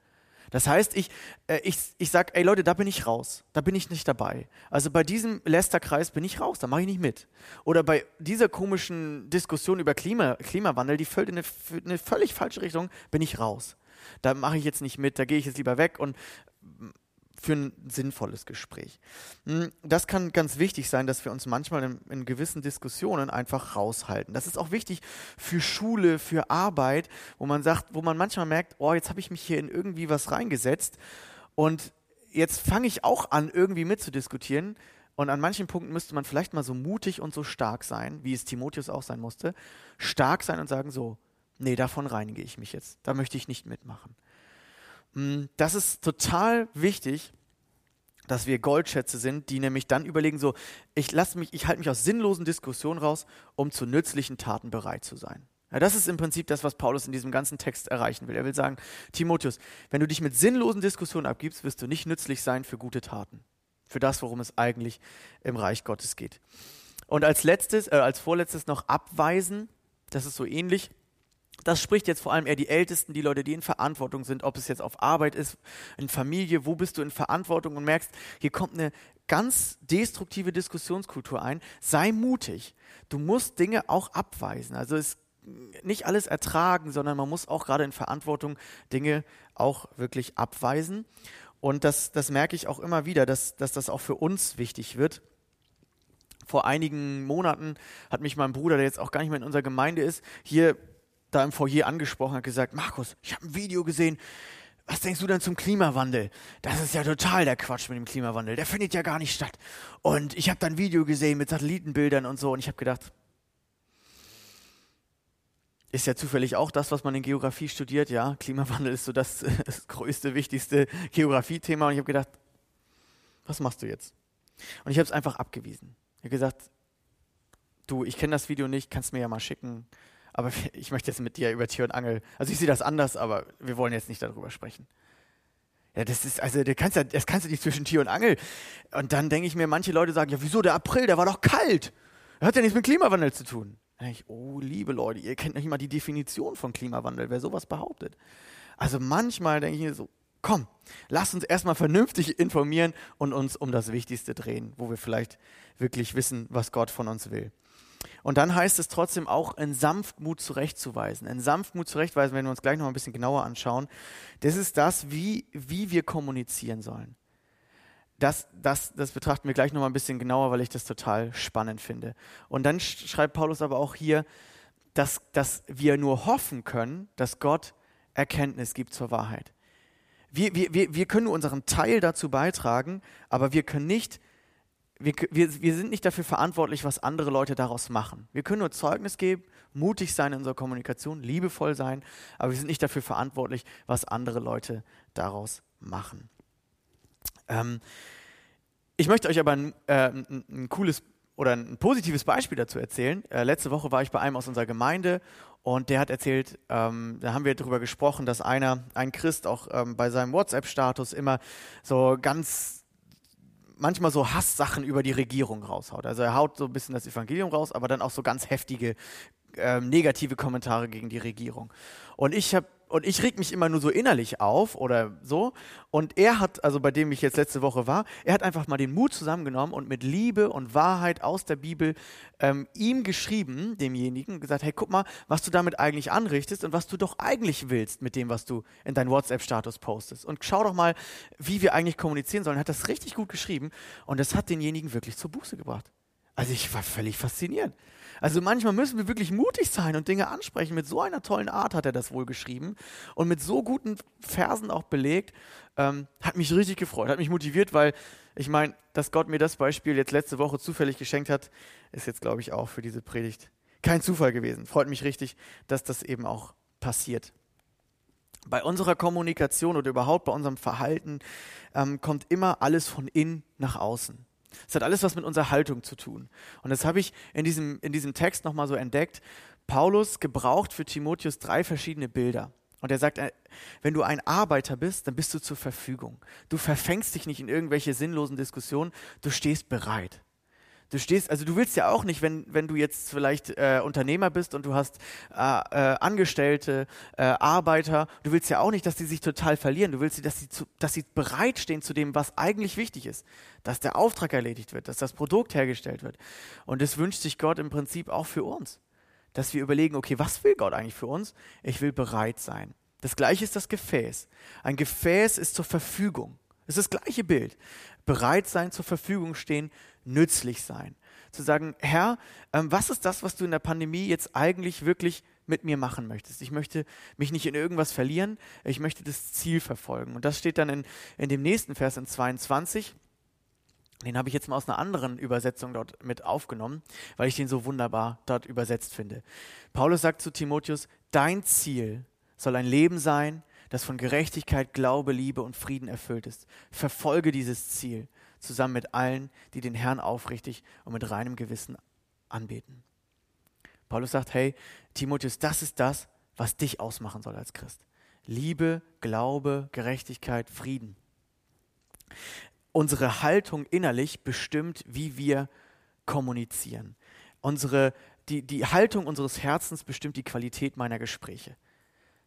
Das heißt, ich, äh, ich, ich sage, ey Leute, da bin ich raus, da bin ich nicht dabei. Also bei diesem Lästerkreis bin ich raus, da mache ich nicht mit. Oder bei dieser komischen Diskussion über Klima, Klimawandel, die fällt in eine, eine völlig falsche Richtung, bin ich raus. Da mache ich jetzt nicht mit, da gehe ich jetzt lieber weg und für ein sinnvolles Gespräch. Hm, das kann ganz wichtig sein, dass wir uns manchmal in, in, gewissen Diskussionen einfach raushalten. Das ist auch wichtig für Schule, für Arbeit, wo man sagt, wo man manchmal merkt, oh, jetzt habe ich mich hier in irgendwie was reingesetzt und jetzt fange ich auch an, irgendwie mitzudiskutieren. Und an manchen Punkten müsste man vielleicht mal so mutig und so stark sein, wie es Timotheus auch sein musste, stark sein und sagen so, nee, davon reinige ich mich jetzt, da möchte ich nicht mitmachen. Mm, das ist total wichtig, dass wir Goldschätze sind, die nämlich dann überlegen, so, ich lasse mich, ich halte mich aus sinnlosen Diskussionen raus, um zu nützlichen Taten bereit zu sein. Ja, das ist im Prinzip das, was Paulus in diesem ganzen Text erreichen will. Er will sagen, Timotheus, wenn du dich mit sinnlosen Diskussionen abgibst, wirst du nicht nützlich sein für gute Taten. Für das, worum es eigentlich im Reich Gottes geht. Und als letztes, äh, als vorletztes noch abweisen, das ist so ähnlich das spricht jetzt vor allem eher die Ältesten, die Leute, die in Verantwortung sind, ob es jetzt auf Arbeit ist, in Familie, wo bist du in Verantwortung und merkst, hier kommt eine ganz destruktive Diskussionskultur ein. Sei mutig. Du musst Dinge auch abweisen. Also es nicht alles ertragen, sondern man muss auch gerade in Verantwortung Dinge auch wirklich abweisen. Und das, das merke ich auch immer wieder, dass, dass das auch für uns wichtig wird vor einigen Monaten hat mich mein Bruder, der jetzt auch gar nicht mehr in unserer Gemeinde ist, hier da im Foyer angesprochen, hat gesagt, Markus, ich habe ein Video gesehen, was denkst du denn zum Klimawandel? Das ist ja total der Quatsch mit dem Klimawandel. Der findet ja gar nicht statt. Und ich habe da ein Video gesehen mit Satellitenbildern und so und ich habe gedacht, ist ja zufällig auch das, was man in Geografie studiert, ja. Klimawandel ist so das, das größte, wichtigste Geografiethema und ich habe gedacht, was machst du jetzt? Und ich habe es einfach abgewiesen. Ich habe gesagt, du, ich kenne das Video nicht, kannst mir ja mal schicken aber ich möchte jetzt mit dir über Tier und Angel. Also ich sehe das anders, aber wir wollen jetzt nicht darüber sprechen. Ja, das ist, also du kannst ja, das kannst du nicht zwischen Tier und Angel. Und dann denke ich mir, manche Leute sagen, ja, wieso der April, der war doch kalt. Das hat ja nichts mit Klimawandel zu tun. Dann denke ich, oh, liebe Leute, ihr kennt nicht mal die Definition von Klimawandel, wer sowas behauptet. Also manchmal denke ich mir so, komm, lass uns erstmal vernünftig informieren und uns um das Wichtigste drehen, wo wir vielleicht wirklich wissen, was Gott von uns will. Und dann heißt es trotzdem auch in Sanftmut zurechtzuweisen. In Sanftmut zurechtweisen, wenn wir uns gleich noch ein bisschen genauer anschauen, das ist das, wie, wie wir kommunizieren sollen. Das, das, das betrachten wir gleich noch mal ein bisschen genauer, weil ich das total spannend finde. Und dann schreibt Paulus aber auch hier, dass, dass wir nur hoffen können, dass Gott Erkenntnis gibt zur Wahrheit. Wir, wir, wir können nur unseren Teil dazu beitragen, aber wir können nicht wir, wir, wir sind nicht dafür verantwortlich, was andere Leute daraus machen. Wir können nur Zeugnis geben, mutig sein in unserer Kommunikation, liebevoll sein, aber wir sind nicht dafür verantwortlich, was andere Leute daraus machen. Ähm, ich möchte euch aber ein, äh, ein, cooles oder ein positives Beispiel dazu erzählen. Äh, letzte Woche war ich bei einem aus unserer Gemeinde und der hat erzählt, ähm, da haben wir darüber gesprochen, dass einer, ein Christ auch ähm, bei seinem WhatsApp-Status immer so ganz manchmal so Hasssachen über die Regierung raushaut. Also er haut so ein bisschen das Evangelium raus, aber dann auch so ganz heftige äh, negative Kommentare gegen die Regierung. Und ich habe und ich reg mich immer nur so innerlich auf oder so. Und er hat, also bei dem ich jetzt letzte Woche war, er hat einfach mal den Mut zusammengenommen und mit Liebe und Wahrheit aus der Bibel ähm, ihm geschrieben, demjenigen, gesagt, hey, guck mal, was du damit eigentlich anrichtest und was du doch eigentlich willst mit dem, was du in deinen WhatsApp-Status postest. Und schau doch mal, wie wir eigentlich kommunizieren sollen. Er hat das richtig gut geschrieben und das hat denjenigen wirklich zur Buße gebracht. Also ich war völlig fasziniert. Also manchmal müssen wir wirklich mutig sein und Dinge ansprechen. Mit so einer tollen Art hat er das wohl geschrieben und mit so guten Versen auch belegt. Ähm, hat mich richtig gefreut, hat mich motiviert, weil ich meine, dass Gott mir das Beispiel jetzt letzte Woche zufällig geschenkt hat, ist jetzt, glaube ich, auch für diese Predigt kein Zufall gewesen. Freut mich richtig, dass das eben auch passiert. Bei unserer Kommunikation oder überhaupt bei unserem Verhalten ähm, kommt immer alles von innen nach außen. Es hat alles was mit unserer Haltung zu tun. Und das habe ich in diesem, in diesem Text nochmal so entdeckt. Paulus gebraucht für Timotheus drei verschiedene Bilder. Und er sagt, äh, wenn du ein Arbeiter bist, dann bist du zur Verfügung. Du verfängst dich nicht in irgendwelche sinnlosen Diskussionen, du stehst bereit. Du stehst, also du willst ja auch nicht, wenn, wenn du jetzt vielleicht äh, Unternehmer bist und du hast äh, äh, Angestellte, äh, Arbeiter, du willst ja auch nicht, dass die sich total verlieren. Du willst, dass sie, zu, dass sie bereitstehen zu dem, was eigentlich wichtig ist. Dass der Auftrag erledigt wird, dass das Produkt hergestellt wird. Und das wünscht sich Gott im Prinzip auch für uns. Dass wir überlegen, okay, was will Gott eigentlich für uns? Ich will bereit sein. Das gleiche ist das Gefäß. Ein Gefäß ist zur Verfügung. Es ist das gleiche Bild. Bereit sein, zur Verfügung stehen nützlich sein. Zu sagen, Herr, ähm, was ist das, was du in der Pandemie jetzt eigentlich wirklich mit mir machen möchtest? Ich möchte mich nicht in irgendwas verlieren, ich möchte das Ziel verfolgen. Und das steht dann in, in dem nächsten Vers in 22. Den habe ich jetzt mal aus einer anderen Übersetzung dort mit aufgenommen, weil ich den so wunderbar dort übersetzt finde. Paulus sagt zu Timotheus, dein Ziel soll ein Leben sein, das von Gerechtigkeit, Glaube, Liebe und Frieden erfüllt ist. Verfolge dieses Ziel zusammen mit allen, die den Herrn aufrichtig und mit reinem Gewissen anbeten. Paulus sagt, hey, Timotheus, das ist das, was dich ausmachen soll als Christ. Liebe, Glaube, Gerechtigkeit, Frieden. Unsere Haltung innerlich bestimmt, wie wir kommunizieren. Unsere, die, die Haltung unseres Herzens bestimmt die Qualität meiner Gespräche.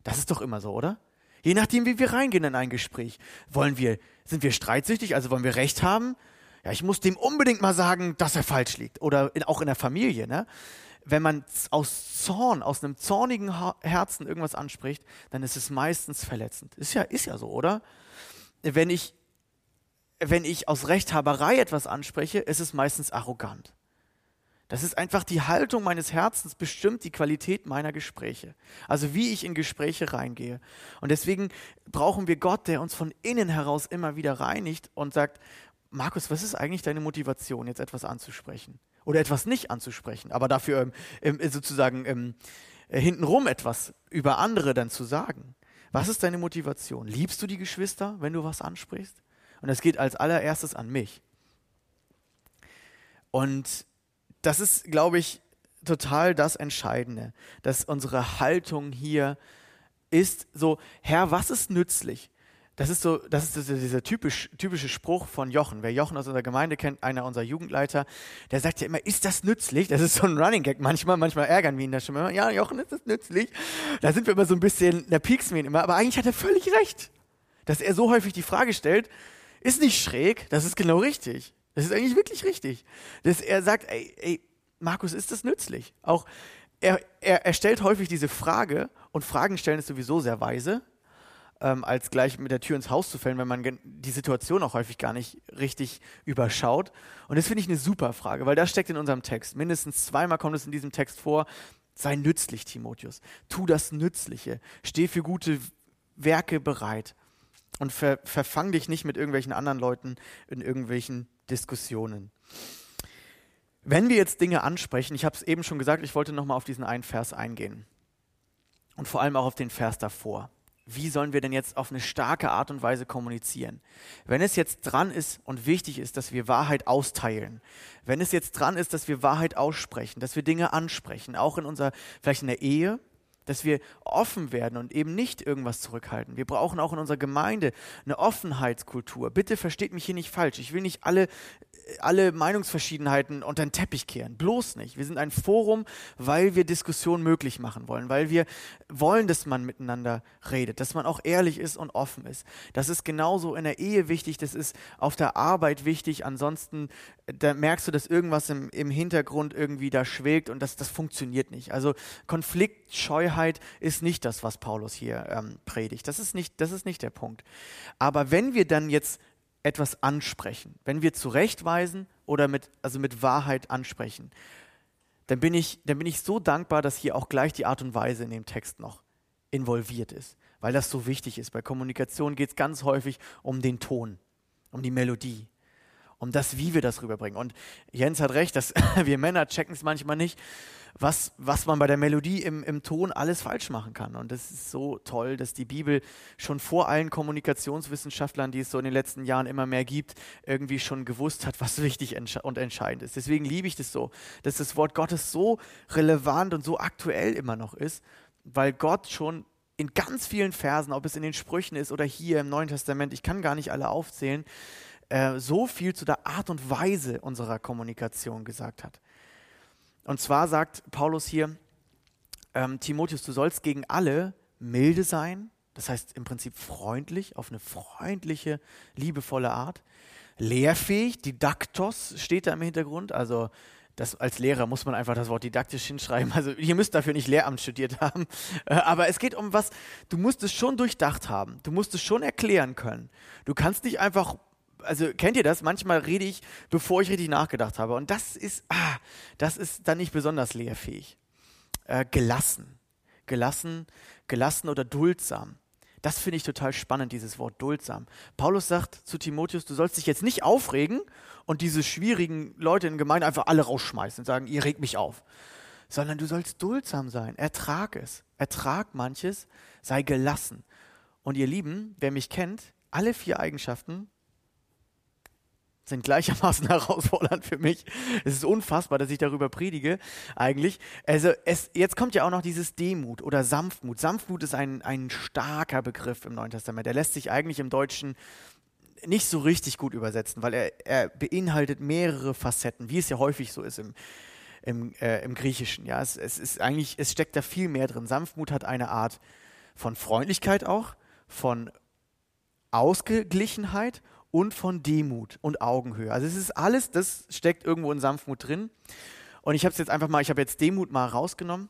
Das ist doch immer so, oder? Je nachdem, wie wir reingehen in ein Gespräch. Wollen wir, sind wir streitsüchtig, also wollen wir Recht haben? Ja, ich muss dem unbedingt mal sagen, dass er falsch liegt. Oder in, auch in der Familie, ne? Wenn man aus Zorn, aus einem zornigen Herzen irgendwas anspricht, dann ist es meistens verletzend. Ist ja, ist ja so, oder? Wenn ich, wenn ich aus Rechthaberei etwas anspreche, ist es meistens arrogant. Das ist einfach die Haltung meines Herzens bestimmt die Qualität meiner Gespräche. Also wie ich in Gespräche reingehe. Und deswegen brauchen wir Gott, der uns von innen heraus immer wieder reinigt und sagt, Markus, was ist eigentlich deine Motivation, jetzt etwas anzusprechen? Oder etwas nicht anzusprechen, aber dafür ähm, sozusagen ähm, hintenrum etwas über andere dann zu sagen. Was ist deine Motivation? Liebst du die Geschwister, wenn du was ansprichst? Und das geht als allererstes an mich. Und das ist, glaube ich, total das Entscheidende, dass unsere Haltung hier ist so, Herr, was ist nützlich? Das ist so, das ist dieser typisch, typische Spruch von Jochen. Wer Jochen aus unserer Gemeinde kennt, einer unserer Jugendleiter, der sagt ja immer, ist das nützlich? Das ist so ein Running Gag manchmal, manchmal ärgern wir ihn da schon immer. Ja, Jochen, ist das nützlich? Da sind wir immer so ein bisschen, da pieksen wir ihn immer, aber eigentlich hat er völlig recht. Dass er so häufig die Frage stellt, ist nicht schräg, das ist genau richtig. Das ist eigentlich wirklich richtig. Dass er sagt, ey, ey, Markus, ist das nützlich? Auch er, er, er stellt häufig diese Frage und Fragen stellen ist sowieso sehr weise, ähm, als gleich mit der Tür ins Haus zu fällen, wenn man die Situation auch häufig gar nicht richtig überschaut. Und das finde ich eine super Frage, weil das steckt in unserem Text. Mindestens zweimal kommt es in diesem Text vor. Sei nützlich, Timotheus. Tu das Nützliche. Steh für gute Werke bereit. Und ver verfang dich nicht mit irgendwelchen anderen Leuten in irgendwelchen Diskussionen. Wenn wir jetzt Dinge ansprechen, ich habe es eben schon gesagt, ich wollte nochmal auf diesen einen Vers eingehen. Und vor allem auch auf den Vers davor wie sollen wir denn jetzt auf eine starke Art und Weise kommunizieren? Wenn es jetzt dran ist und wichtig ist, dass wir Wahrheit austeilen, wenn es jetzt dran ist, dass wir Wahrheit aussprechen, dass wir Dinge ansprechen, auch in unserer, vielleicht in der Ehe, dass wir offen werden und eben nicht irgendwas zurückhalten. Wir brauchen auch in unserer Gemeinde eine Offenheitskultur. Bitte versteht mich hier nicht falsch. Ich will nicht alle alle Meinungsverschiedenheiten unter den Teppich kehren. Bloß nicht. Wir sind ein Forum, weil wir Diskussionen möglich machen wollen, weil wir wollen, dass man miteinander redet, dass man auch ehrlich ist und offen ist. Das ist genauso in der Ehe wichtig, das ist auf der Arbeit wichtig. Ansonsten, da merkst du, dass irgendwas im, im Hintergrund irgendwie da schwelgt und das, das funktioniert nicht. Also Konfliktscheuheit ist nicht das, was Paulus hier ähm, predigt. Das ist, nicht, das ist nicht der Punkt. Aber wenn wir dann jetzt etwas ansprechen, wenn wir zurechtweisen oder mit, also mit Wahrheit ansprechen, dann bin, ich, dann bin ich so dankbar, dass hier auch gleich die Art und Weise in dem Text noch involviert ist, weil das so wichtig ist. Bei Kommunikation geht es ganz häufig um den Ton, um die Melodie, um das, wie wir das rüberbringen. Und Jens hat recht, dass wir Männer checken es manchmal nicht was, was man bei der Melodie im, im Ton alles falsch machen kann. Und das ist so toll, dass die Bibel schon vor allen Kommunikationswissenschaftlern, die es so in den letzten Jahren immer mehr gibt, irgendwie schon gewusst hat, was wichtig und entscheidend ist. Deswegen liebe ich das so, dass das Wort Gottes so relevant und so aktuell immer noch ist, weil Gott schon in ganz vielen Versen, ob es in den Sprüchen ist oder hier im Neuen Testament, ich kann gar nicht alle aufzählen, äh, so viel zu der Art und Weise unserer Kommunikation gesagt hat. Und zwar sagt Paulus hier, ähm, Timotheus, du sollst gegen alle milde sein, das heißt im Prinzip freundlich, auf eine freundliche, liebevolle Art. Lehrfähig, Didaktos steht da im Hintergrund, also das, als Lehrer muss man einfach das Wort didaktisch hinschreiben. Also ihr müsst dafür nicht Lehramt studiert haben. Äh, aber es geht um was, du musst es schon durchdacht haben. Du musst es schon erklären können. Du kannst nicht einfach also kennt ihr das? Manchmal rede ich, bevor ich richtig nachgedacht habe. Und das ist, ah, das ist dann nicht besonders lehrfähig. Äh, gelassen. Gelassen, gelassen oder duldsam. Das finde ich total spannend, dieses Wort duldsam. Paulus sagt zu Timotheus, du sollst dich jetzt nicht aufregen und diese schwierigen Leute in Gemeinde einfach alle rausschmeißen und sagen, ihr regt mich auf. Sondern du sollst duldsam sein. Ertrag es. Ertrag manches. Sei gelassen. Und ihr Lieben, wer mich kennt, alle vier Eigenschaften sind gleichermaßen herausfordernd für mich. Es ist unfassbar, dass ich darüber predige, eigentlich. Also, es, jetzt kommt ja auch noch dieses Demut oder Sanftmut. Sanftmut ist ein, ein starker Begriff im Neuen Testament. Der lässt sich eigentlich im Deutschen nicht so richtig gut übersetzen, weil er, er beinhaltet mehrere Facetten, wie es ja häufig so ist im, im, äh, im Griechischen. Ja, es, es ist eigentlich, es steckt da viel mehr drin. Sanftmut hat eine Art von Freundlichkeit auch, von Ausgeglichenheit und von Demut und Augenhöhe. Also es ist alles, das steckt irgendwo in Sanftmut drin. Und ich habe es jetzt einfach mal, ich habe jetzt Demut mal rausgenommen.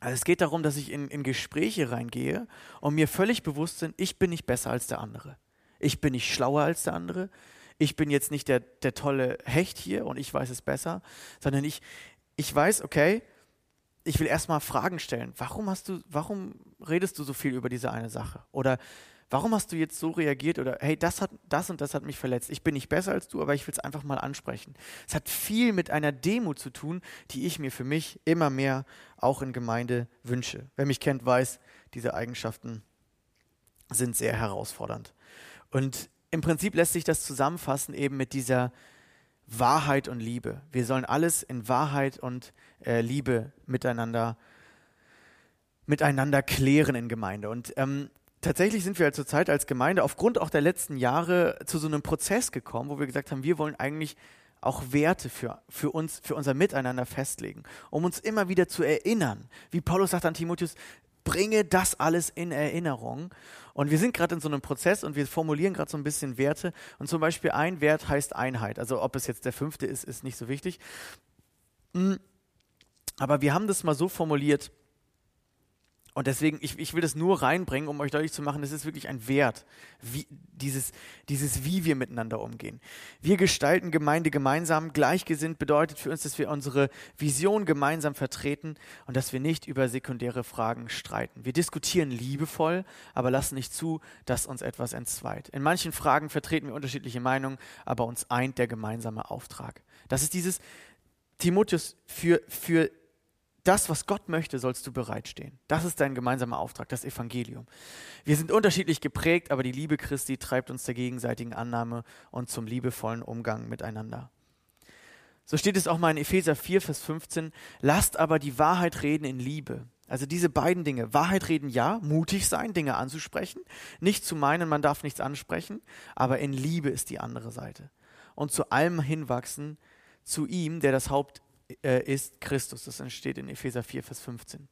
Also es geht darum, dass ich in, in Gespräche reingehe und mir völlig bewusst bin, ich bin nicht besser als der andere. Ich bin nicht schlauer als der andere. Ich bin jetzt nicht der, der tolle Hecht hier und ich weiß es besser, sondern ich, ich weiß, okay, ich will erstmal Fragen stellen. Warum hast du, warum redest du so viel über diese eine Sache? Oder warum hast du jetzt so reagiert oder hey, das hat das und das hat mich verletzt. Ich bin nicht besser als du, aber ich will es einfach mal ansprechen. Es hat viel mit einer Demut zu tun, die ich mir für mich immer mehr auch in Gemeinde wünsche. Wer mich kennt, weiß, diese Eigenschaften sind sehr herausfordernd. Und im Prinzip lässt sich das zusammenfassen eben mit dieser Wahrheit und Liebe. Wir sollen alles in Wahrheit und äh, Liebe miteinander miteinander klären in Gemeinde. Und ähm, tatsächlich sind wir halt zurzeit als Gemeinde aufgrund auch der letzten Jahre zu so einem Prozess gekommen, wo wir gesagt haben, wir wollen eigentlich auch Werte für, für uns, für unser Miteinander festlegen, um uns immer wieder zu erinnern. Wie Paulus sagt an Timotheus, bringe das alles in Erinnerung. Und wir sind gerade in so einem Prozess und wir formulieren gerade so ein bisschen Werte. Und zum Beispiel ein Wert heißt Einheit. Also ob es jetzt der fünfte ist, ist nicht so wichtig. Mm, aber wir haben das mal so formuliert, und deswegen, ich, ich will das nur reinbringen, um euch deutlich zu machen, es ist wirklich ein Wert, wie, dieses, dieses, wie wir miteinander umgehen. Wir gestalten Gemeinde gemeinsam. Gleichgesinnt bedeutet für uns, dass wir unsere Vision gemeinsam vertreten und dass wir nicht über sekundäre Fragen streiten. Wir diskutieren liebevoll, aber lassen nicht zu, dass uns etwas entzweit. In manchen Fragen vertreten wir unterschiedliche Meinungen, aber uns eint der gemeinsame Auftrag. Das ist dieses Timotheus für, für das, was Gott möchte, sollst du bereitstehen. Das ist dein gemeinsamer Auftrag, das Evangelium. Wir sind unterschiedlich geprägt, aber die Liebe Christi treibt uns der gegenseitigen Annahme und zum liebevollen Umgang miteinander. So steht es auch mal in Epheser 4, Vers 15. Lasst aber die Wahrheit reden in Liebe. Also diese beiden Dinge. Wahrheit reden ja, mutig sein, Dinge anzusprechen. Nicht zu meinen, man darf nichts ansprechen, aber in Liebe ist die andere Seite. Und zu allem hinwachsen, zu ihm, der das Haupt äh, ist Christus. Das entsteht in Epheser 4, Vers 15.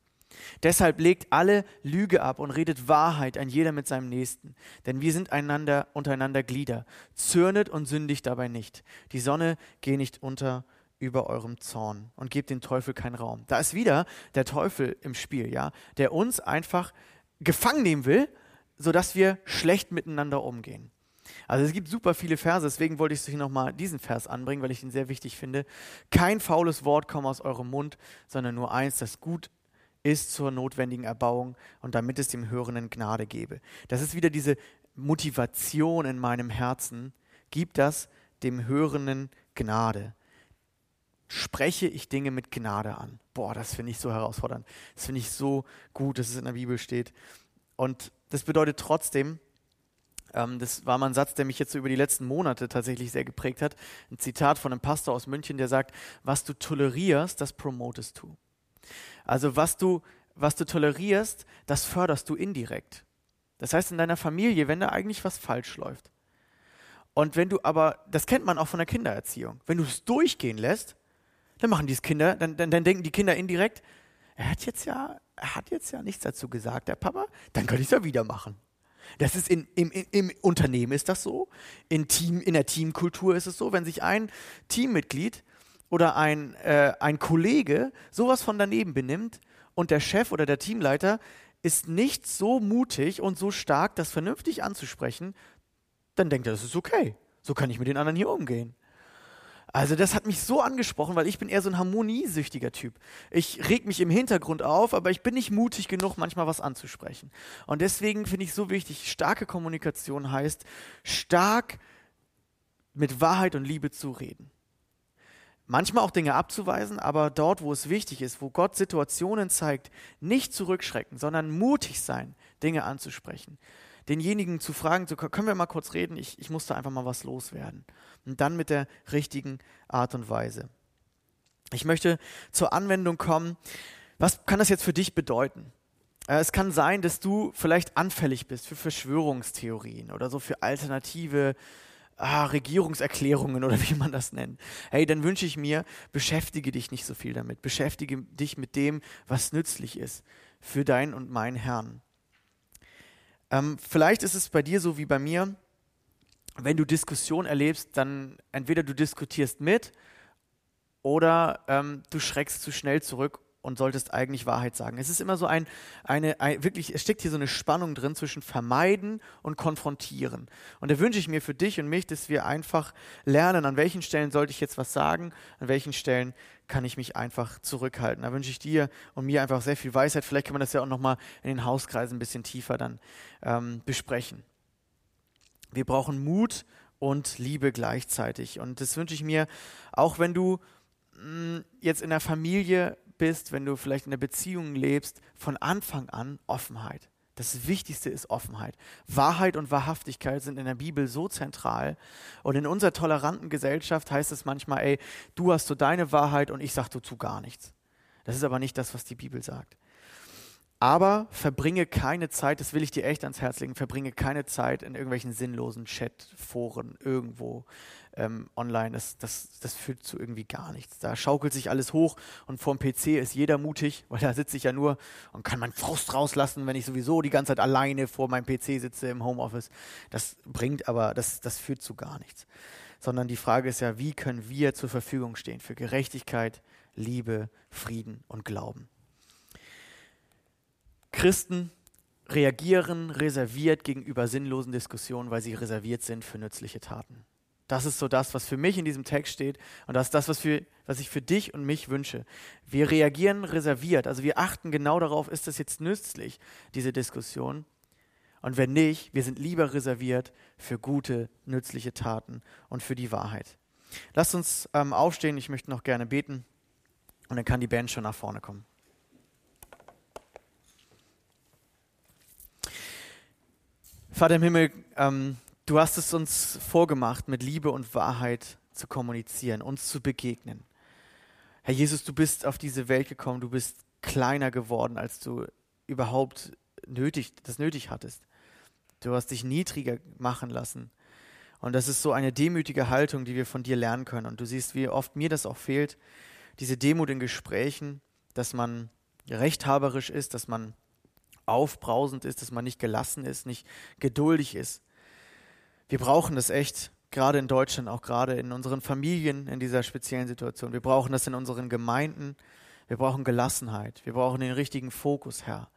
Deshalb legt alle Lüge ab und redet Wahrheit an jeder mit seinem Nächsten. Denn wir sind einander, untereinander Glieder. Zürnet und sündigt dabei nicht. Die Sonne gehe nicht unter über eurem Zorn und gebt dem Teufel keinen Raum. Da ist wieder der Teufel im Spiel, ja, der uns einfach gefangen nehmen will, sodass wir schlecht miteinander umgehen. Also es gibt super viele Verse, deswegen wollte ich hier nochmal diesen Vers anbringen, weil ich ihn sehr wichtig finde. Kein faules Wort komme aus eurem Mund, sondern nur eins, das gut ist zur notwendigen Erbauung und damit es dem Hörenden Gnade gebe. Das ist wieder diese Motivation in meinem Herzen. Gibt das dem Hörenden Gnade? Spreche ich Dinge mit Gnade an? Boah, das finde ich so herausfordernd. Das finde ich so gut, dass es in der Bibel steht. Und das bedeutet trotzdem, das war mal ein Satz, der mich jetzt so über die letzten Monate tatsächlich sehr geprägt hat. Ein Zitat von einem Pastor aus München, der sagt, was du tolerierst, das promotest du. Also was du, was du tolerierst, das förderst du indirekt. Das heißt in deiner Familie, wenn da eigentlich was falsch läuft. Und wenn du aber, das kennt man auch von der Kindererziehung, wenn du es durchgehen lässt, dann machen die Kinder, dann, dann, dann denken die Kinder indirekt, er hat jetzt ja, er hat jetzt ja nichts dazu gesagt, der Papa, dann kann ich es ja wieder machen. Das ist in, im, im Unternehmen ist das so, in, Team, in der Teamkultur ist es so, wenn sich ein Teammitglied oder ein, äh, ein Kollege sowas von daneben benimmt und der Chef oder der Teamleiter ist nicht so mutig und so stark, das vernünftig anzusprechen, dann denkt er, das ist okay. So kann ich mit den anderen hier umgehen. Also das hat mich so angesprochen, weil ich bin eher so ein harmoniesüchtiger Typ. Ich reg mich im Hintergrund auf, aber ich bin nicht mutig genug, manchmal was anzusprechen. Und deswegen finde ich so wichtig, starke Kommunikation heißt, stark mit Wahrheit und Liebe zu reden. Manchmal auch Dinge abzuweisen, aber dort, wo es wichtig ist, wo Gott Situationen zeigt, nicht zurückschrecken, sondern mutig sein, Dinge anzusprechen denjenigen zu fragen, so, können wir mal kurz reden, ich, ich muss da einfach mal was loswerden. Und dann mit der richtigen Art und Weise. Ich möchte zur Anwendung kommen. Was kann das jetzt für dich bedeuten? Äh, es kann sein, dass du vielleicht anfällig bist für Verschwörungstheorien oder so für alternative ah, Regierungserklärungen oder wie man das nennt. Hey, dann wünsche ich mir, beschäftige dich nicht so viel damit. Beschäftige dich mit dem, was nützlich ist für dein und mein Herrn. Ähm, vielleicht ist es bei dir so wie bei mir, wenn du Diskussion erlebst, dann entweder du diskutierst mit oder ähm, du schreckst zu schnell zurück und solltest eigentlich Wahrheit sagen. Es ist immer so ein, eine, ein, wirklich, es steckt hier so eine Spannung drin zwischen vermeiden und konfrontieren. Und da wünsche ich mir für dich und mich, dass wir einfach lernen, an welchen Stellen sollte ich jetzt was sagen, an welchen Stellen kann ich mich einfach zurückhalten. Da wünsche ich dir und mir einfach sehr viel Weisheit. Vielleicht kann man das ja auch nochmal in den Hauskreisen ein bisschen tiefer dann ähm, besprechen. Wir brauchen Mut und Liebe gleichzeitig. Und das wünsche ich mir, auch wenn du mm, jetzt in der Familie bist, wenn du vielleicht in der Beziehung lebst, von Anfang an Offenheit. Das Wichtigste ist Offenheit. Wahrheit und Wahrhaftigkeit sind in der Bibel so zentral. Und in unserer toleranten Gesellschaft heißt es manchmal, ey, du hast so deine Wahrheit und ich sag dazu gar nichts. Das ist aber nicht das, was die Bibel sagt. Aber verbringe keine Zeit, das will ich dir echt ans Herz legen, verbringe keine Zeit in irgendwelchen sinnlosen Chatforen irgendwo ähm, online. Das, das, das führt zu irgendwie gar nichts. Da schaukelt sich alles hoch und vorm PC ist jeder mutig, weil da sitze ich ja nur und kann meinen Frust rauslassen, wenn ich sowieso die ganze Zeit alleine vor meinem PC sitze im Homeoffice. Das bringt aber, das, das führt zu gar nichts. Sondern die Frage ist ja, wie können wir zur Verfügung stehen für Gerechtigkeit, Liebe, Frieden und Glauben. Christen reagieren reserviert gegenüber sinnlosen Diskussionen, weil sie reserviert sind für nützliche Taten. Das ist so das, was für mich in diesem Text steht und das ist das, was, für, was ich für dich und mich wünsche. Wir reagieren reserviert, also wir achten genau darauf, ist das jetzt nützlich, diese Diskussion. Und wenn nicht, wir sind lieber reserviert für gute, nützliche Taten und für die Wahrheit. Lasst uns ähm, aufstehen, ich möchte noch gerne beten und dann kann die Band schon nach vorne kommen. Vater im Himmel, ähm, du hast es uns vorgemacht, mit Liebe und Wahrheit zu kommunizieren, uns zu begegnen. Herr Jesus, du bist auf diese Welt gekommen, du bist kleiner geworden, als du überhaupt nötig, das nötig hattest. Du hast dich niedriger machen lassen. Und das ist so eine demütige Haltung, die wir von dir lernen können. Und du siehst, wie oft mir das auch fehlt, diese Demut in Gesprächen, dass man rechthaberisch ist, dass man aufbrausend ist, dass man nicht gelassen ist, nicht geduldig ist. Wir brauchen das echt, gerade in Deutschland, auch gerade in unseren Familien in dieser speziellen Situation. Wir brauchen das in unseren Gemeinden. Wir brauchen Gelassenheit. Wir brauchen den richtigen Fokus, Herr.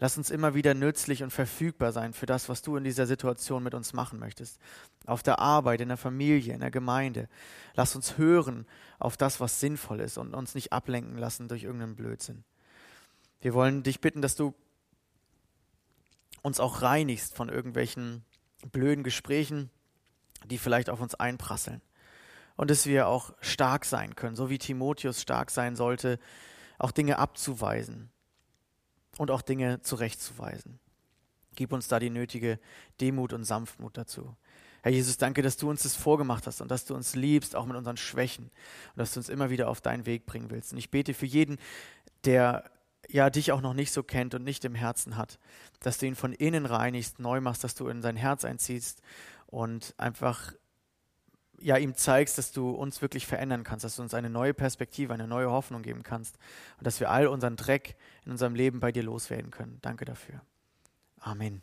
Lass uns immer wieder nützlich und verfügbar sein für das, was du in dieser Situation mit uns machen möchtest. Auf der Arbeit, in der Familie, in der Gemeinde. Lass uns hören auf das, was sinnvoll ist und uns nicht ablenken lassen durch irgendeinen Blödsinn. Wir wollen dich bitten, dass du uns auch reinigst von irgendwelchen blöden Gesprächen, die vielleicht auf uns einprasseln. Und dass wir auch stark sein können, so wie Timotheus stark sein sollte, auch Dinge abzuweisen und auch Dinge zurechtzuweisen. Gib uns da die nötige Demut und Sanftmut dazu. Herr Jesus, danke, dass du uns das vorgemacht hast und dass du uns liebst, auch mit unseren Schwächen und dass du uns immer wieder auf deinen Weg bringen willst. Und ich bete für jeden, der ja dich auch noch nicht so kennt und nicht im Herzen hat, dass du ihn von innen reinigst, neu machst, dass du in sein Herz einziehst und einfach ja ihm zeigst, dass du uns wirklich verändern kannst, dass du uns eine neue Perspektive, eine neue Hoffnung geben kannst und dass wir all unseren Dreck in unserem Leben bei dir loswerden können. Danke dafür. Amen.